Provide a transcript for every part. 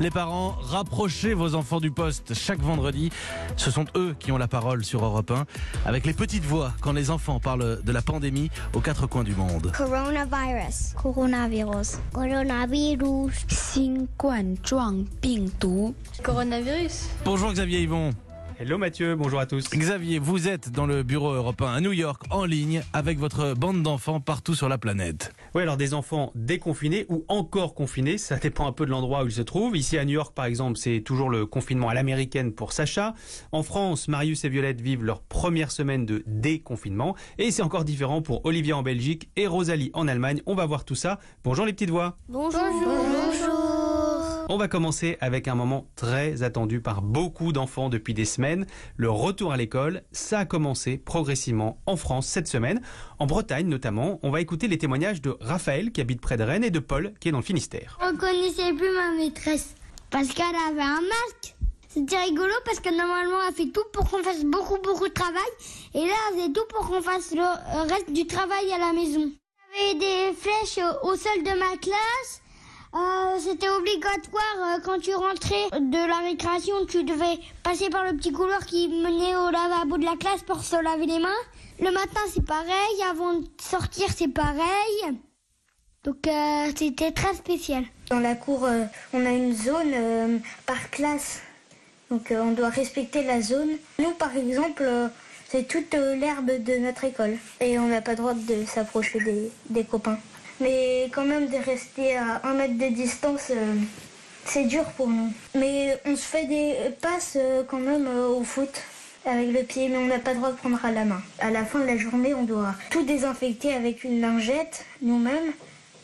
Les parents, rapprochez vos enfants du poste chaque vendredi. Ce sont eux qui ont la parole sur Europe 1 avec les petites voix quand les enfants parlent de la pandémie aux quatre coins du monde. Coronavirus. Coronavirus. Coronavirus. Coronavirus. Bonjour Xavier Yvon. Hello Mathieu, bonjour à tous. Xavier, vous êtes dans le bureau européen à New York, en ligne, avec votre bande d'enfants partout sur la planète. Oui, alors des enfants déconfinés ou encore confinés, ça dépend un peu de l'endroit où ils se trouvent. Ici à New York, par exemple, c'est toujours le confinement à l'américaine pour Sacha. En France, Marius et Violette vivent leur première semaine de déconfinement. Et c'est encore différent pour Olivia en Belgique et Rosalie en Allemagne. On va voir tout ça. Bonjour les petites voix. Bonjour. Bonjour. On va commencer avec un moment très attendu par beaucoup d'enfants depuis des semaines, le retour à l'école. Ça a commencé progressivement en France cette semaine, en Bretagne notamment. On va écouter les témoignages de Raphaël qui habite près de Rennes et de Paul qui est dans le Finistère. On connaissait plus ma maîtresse parce qu'elle avait un masque. C'était rigolo parce que normalement elle fait tout pour qu'on fasse beaucoup beaucoup de travail et là elle faisait tout pour qu'on fasse le reste du travail à la maison. Avait des flèches au sol de ma classe. Euh, C'était obligatoire euh, quand tu rentrais de la récréation, tu devais passer par le petit couloir qui menait au lavabo de la classe pour se laver les mains. Le matin c'est pareil, avant de sortir c'est pareil. Donc euh, c'était très spécial. Dans la cour, on a une zone par classe. Donc on doit respecter la zone. Nous, par exemple, c'est toute l'herbe de notre école. Et on n'a pas le droit de s'approcher des copains. Mais quand même, de rester à un mètre de distance, euh, c'est dur pour nous. Mais on se fait des passes euh, quand même euh, au foot avec le pied, mais on n'a pas le droit de prendre à la main. À la fin de la journée, on doit tout désinfecter avec une lingette, nous-mêmes,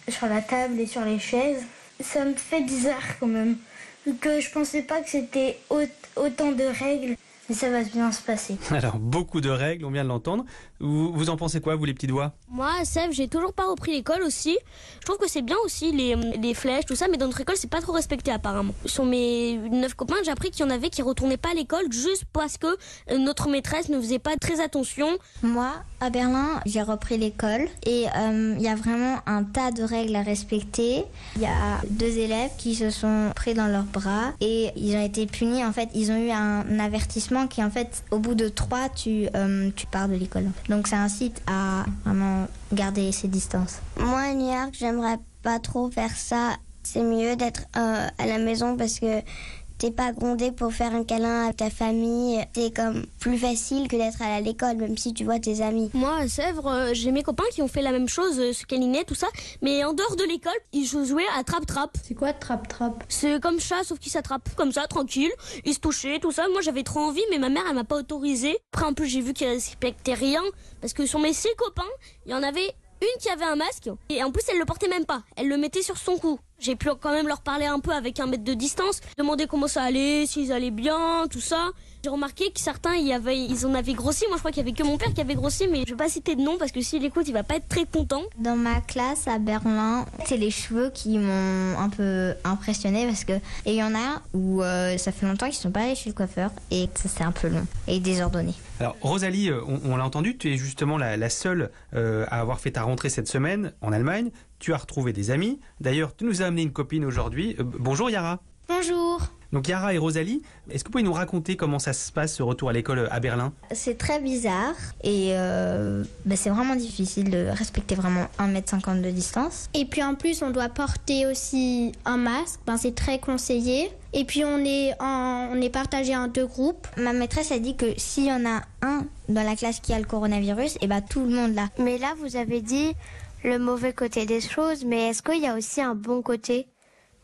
sur la table et sur les chaises. Ça me fait bizarre quand même, que je pensais pas que c'était au- autant de règles, mais ça va bien se passer. Alors, beaucoup de règles, on vient de l'entendre. Vous, vous en pensez quoi, vous les petites voix Moi, Sèvres, j'ai toujours pas repris l'école aussi. Je trouve que c'est bien aussi les, les flèches, tout ça, mais dans notre école, c'est pas trop respecté apparemment. Sur mes neuf copains, j'ai appris qu'il y en avait qui retournaient pas à l'école juste parce que euh, notre maîtresse ne faisait pas très attention. Moi, à Berlin, j'ai repris l'école et euh, il y a vraiment un tas de règles à respecter. Il y a deux élèves qui se sont pris dans leurs bras et ils ont été punis. En fait, ils ont eu un avertissement qui, en fait, au bout de trois, tu, euh, tu pars de l'école. Donc, ça incite à vraiment garder ses distances. Moi, à New York, j'aimerais pas trop faire ça. C'est mieux d'être euh, à la maison parce que t'es pas grondé pour faire un câlin à ta famille. C'est comme plus facile que d'être à l'école, même si tu vois tes amis. Moi, à Sèvres, euh, j'ai mes copains qui ont fait la même chose, euh, ce câlinet, tout ça, mais en dehors de l'école, ils jouaient à trap-trap. C'est quoi trap-trap? C'est comme ça, sauf qu'ils s'attrapent comme ça, tranquille. Ils se touchaient, tout ça. Moi, j'avais trop envie, mais ma mère, elle m'a pas autorisé. Après, en plus, j'ai vu qu'ils respectaient rien. Parce que sur mes six copains, il y en avait une qui avait un masque. Et en plus, elle le portait même pas. Elle le mettait sur son cou. J'ai pu quand même leur parler un peu avec un mètre de distance, demander comment ça allait, s'ils allaient bien, tout ça. J'ai remarqué que certains, y avait, ils en avaient grossi. Moi, je crois qu'il y avait que mon père qui avait grossi, mais je vais pas citer de nom parce que s'il écoute, il va pas être très content. Dans ma classe à Berlin, c'est les cheveux qui m'ont un peu impressionné parce que il y en a où euh, ça fait longtemps qu'ils sont pas allés chez le coiffeur et que ça c'est un peu long et désordonné. Alors, Rosalie, euh, on, on l'a entendu, tu es justement la, la seule euh, à avoir fait ta rentrée cette semaine en Allemagne. Tu as retrouvé des amis. D'ailleurs, tu nous as amené une copine aujourd'hui. Euh, bonjour Yara. Bonjour. Donc Yara et Rosalie, est-ce que vous pouvez nous raconter comment ça se passe ce retour à l'école à Berlin? C'est très bizarre et euh, bah, c'est vraiment difficile de respecter vraiment 1m50 de distance. Et puis en plus, on doit porter aussi un masque. Ben, c'est très conseillé. Et puis on est, en, on est partagé en deux groupes. Ma maîtresse a dit que s'il y en a un dans la classe qui a le coronavirus, et bah tout le monde l'a. Mais là, vous avez dit le mauvais côté des choses, mais est-ce qu'il y a aussi un bon côté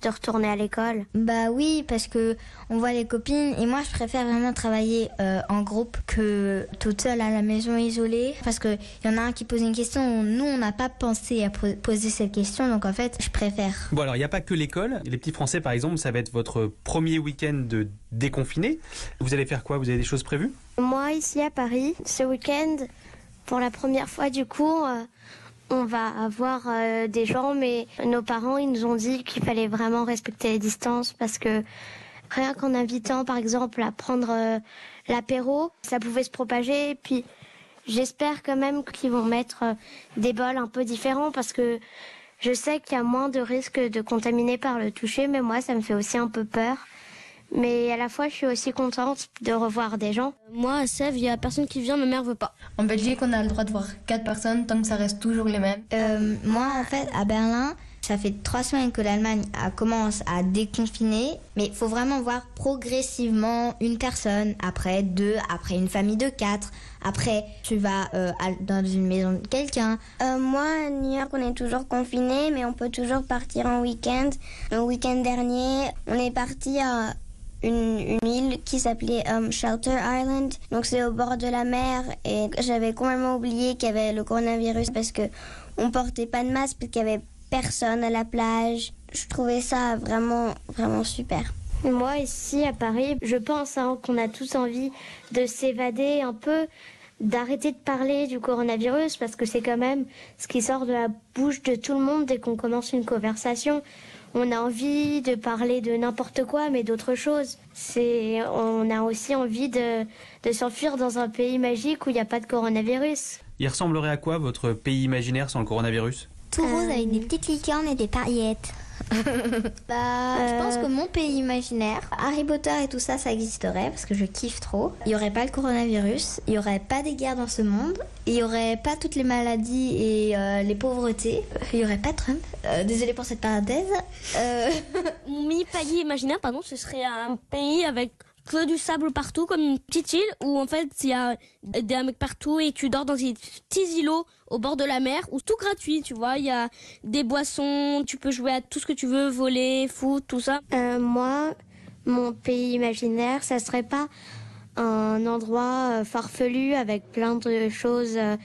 de retourner à l'école? Bah oui, parce que on voit les copines et moi je préfère vraiment travailler euh, en groupe que toute seule à la maison isolée parce que il y en a un qui pose une question, nous on n'a pas pensé à po- poser cette question donc en fait je préfère. Bon alors, il n'y a pas que l'école. Les petits Français, par exemple, ça va être votre premier week-end de déconfiné. Vous allez faire quoi? Vous avez des choses prévues? Moi, ici à Paris, ce week-end, pour la première fois du coup, euh, on va avoir euh, des gens, mais nos parents, ils nous ont dit qu'il fallait vraiment respecter les distances parce que rien qu'en invitant, par exemple, à prendre euh, l'apéro, ça pouvait se propager. Et puis, j'espère quand même qu'ils vont mettre euh, des bols un peu différents parce que Je sais qu'il y a moins de risques de contaminer par le toucher, mais moi, ça me fait aussi un peu peur. Mais à la fois, je suis aussi contente de revoir des gens. Moi, à Sèvres, il y a personne qui vient, ma mère veut pas. En Belgique, on a le droit de voir quatre personnes tant que ça reste toujours les mêmes. Euh, moi, en fait, à Berlin, ça fait trois semaines que l'Allemagne a- commence à déconfiner, mais il faut vraiment voir progressivement une personne, après deux, après une famille de quatre, après tu vas euh, à- dans une maison de quelqu'un. Euh, moi, à New York, on est toujours confiné, mais on peut toujours partir en week-end. Le week-end dernier, on est parti à une, île qui s'appelait euh, Shelter Island. Donc c'est au bord de la mer et j'avais complètement oublié qu'il y avait le coronavirus parce que on portait pas de masque parce qu'il y avait personne à la plage. Je trouvais ça vraiment, vraiment super. Moi, ici à Paris, je pense hein, qu'on a tous envie de s'évader un peu, d'arrêter de parler du coronavirus, parce que c'est quand même ce qui sort de la bouche de tout le monde dès qu'on commence une conversation. On a envie de parler de n'importe quoi, mais d'autre chose. C'est, on a aussi envie de, de s'enfuir dans un pays magique où il n'y a pas de coronavirus. Il ressemblerait à quoi votre pays imaginaire sans le coronavirus? Tout rose avec des petites licornes et des paillettes. bah, je pense que mon pays imaginaire, Harry Potter et tout ça, ça existerait parce que je kiffe trop. Il y aurait pas le coronavirus, il y aurait pas des guerres dans ce monde, il y aurait pas toutes les maladies et euh, les pauvretés, il y aurait pas Trump. Euh, désolée pour cette parenthèse. Euh, Mon pays imaginaire, pardon, ce serait un pays avec que du sable partout, comme une petite île où en fait il y a des hamacs partout et tu dors dans des petits îlots au bord de la mer où tout gratuit, tu vois. Il y a des boissons, tu peux jouer à tout ce que tu veux, voler, foot, tout ça. Euh, moi, mon pays imaginaire, ça serait pas un endroit euh, farfelu avec plein de choses euh,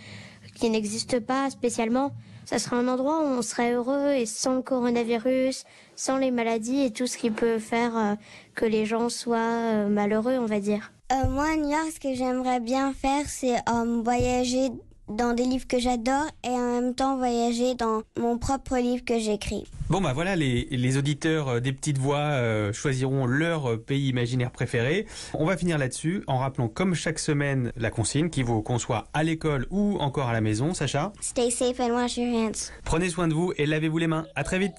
qui n'existent pas spécialement. Ça serait un endroit où on serait heureux et sans le coronavirus, sans les maladies et tout ce qui peut faire euh, que les gens soient euh, malheureux, on va dire. Euh, moi, à New York, ce que j'aimerais bien faire, c'est voyager dans des livres que j'adore et en même temps voyager dans mon propre livre que j'écris. Bon bah voilà, les, les auditeurs euh, des petites voix euh, choisiront leur euh, pays imaginaire préféré. On va finir là-dessus en rappelant comme chaque semaine la consigne qui vaut qu'on soit à l'école ou encore à la maison. Sacha, Stay safe and wash your hands. prenez soin de vous et lavez-vous les mains. À très vite.